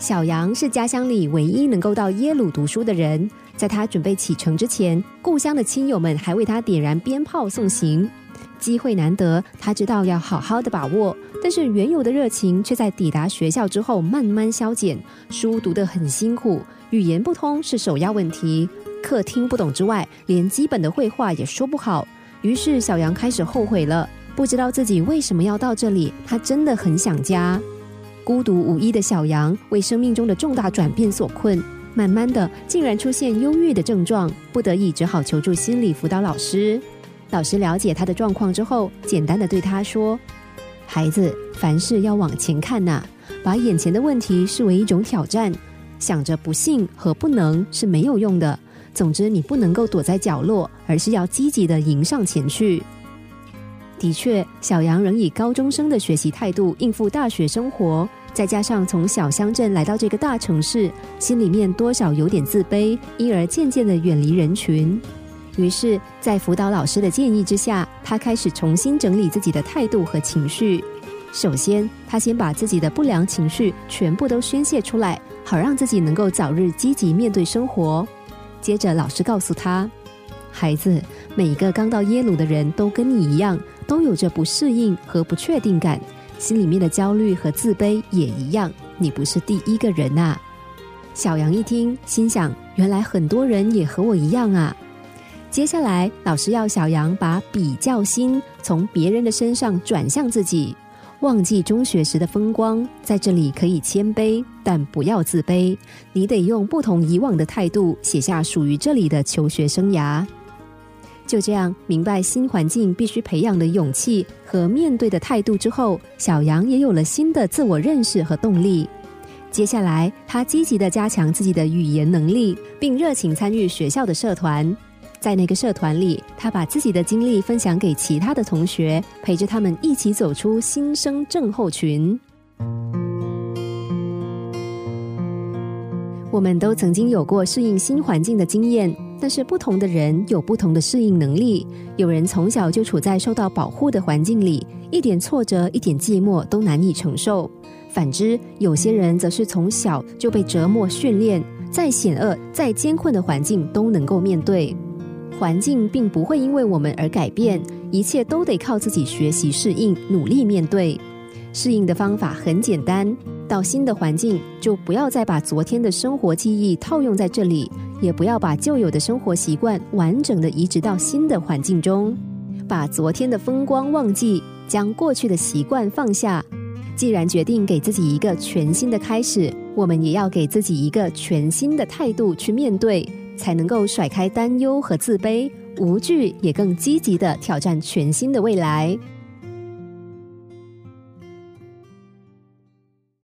小杨是家乡里唯一能够到耶鲁读书的人，在他准备启程之前，故乡的亲友们还为他点燃鞭炮送行。机会难得，他知道要好好的把握，但是原有的热情却在抵达学校之后慢慢消减。书读得很辛苦，语言不通是首要问题，课听不懂之外，连基本的绘画也说不好。于是小杨开始后悔了，不知道自己为什么要到这里，他真的很想家。孤独无依的小羊为生命中的重大转变所困，慢慢的竟然出现忧郁的症状，不得已只好求助心理辅导老师。老师了解他的状况之后，简单的对他说：“孩子，凡事要往前看呐，把眼前的问题视为一种挑战，想着不幸和不能是没有用的。总之，你不能够躲在角落，而是要积极的迎上前去。”的确，小杨仍以高中生的学习态度应付大学生活。再加上从小乡镇来到这个大城市，心里面多少有点自卑，因而渐渐的远离人群。于是，在辅导老师的建议之下，他开始重新整理自己的态度和情绪。首先，他先把自己的不良情绪全部都宣泄出来，好让自己能够早日积极面对生活。接着，老师告诉他：“孩子，每一个刚到耶鲁的人都跟你一样，都有着不适应和不确定感。”心里面的焦虑和自卑也一样，你不是第一个人呐。小杨一听，心想：原来很多人也和我一样啊。接下来，老师要小杨把比较心从别人的身上转向自己，忘记中学时的风光，在这里可以谦卑，但不要自卑。你得用不同以往的态度，写下属于这里的求学生涯。就这样明白新环境必须培养的勇气和面对的态度之后，小杨也有了新的自我认识和动力。接下来，他积极的加强自己的语言能力，并热情参与学校的社团。在那个社团里，他把自己的经历分享给其他的同学，陪着他们一起走出新生症候群。我们都曾经有过适应新环境的经验。但是不同的人有不同的适应能力，有人从小就处在受到保护的环境里，一点挫折、一点寂寞都难以承受；反之，有些人则是从小就被折磨训练，再险恶、再艰困的环境都能够面对。环境并不会因为我们而改变，一切都得靠自己学习适应、努力面对。适应的方法很简单，到新的环境就不要再把昨天的生活记忆套用在这里。也不要把旧有的生活习惯完整的移植到新的环境中，把昨天的风光忘记，将过去的习惯放下。既然决定给自己一个全新的开始，我们也要给自己一个全新的态度去面对，才能够甩开担忧和自卑，无惧也更积极的挑战全新的未来。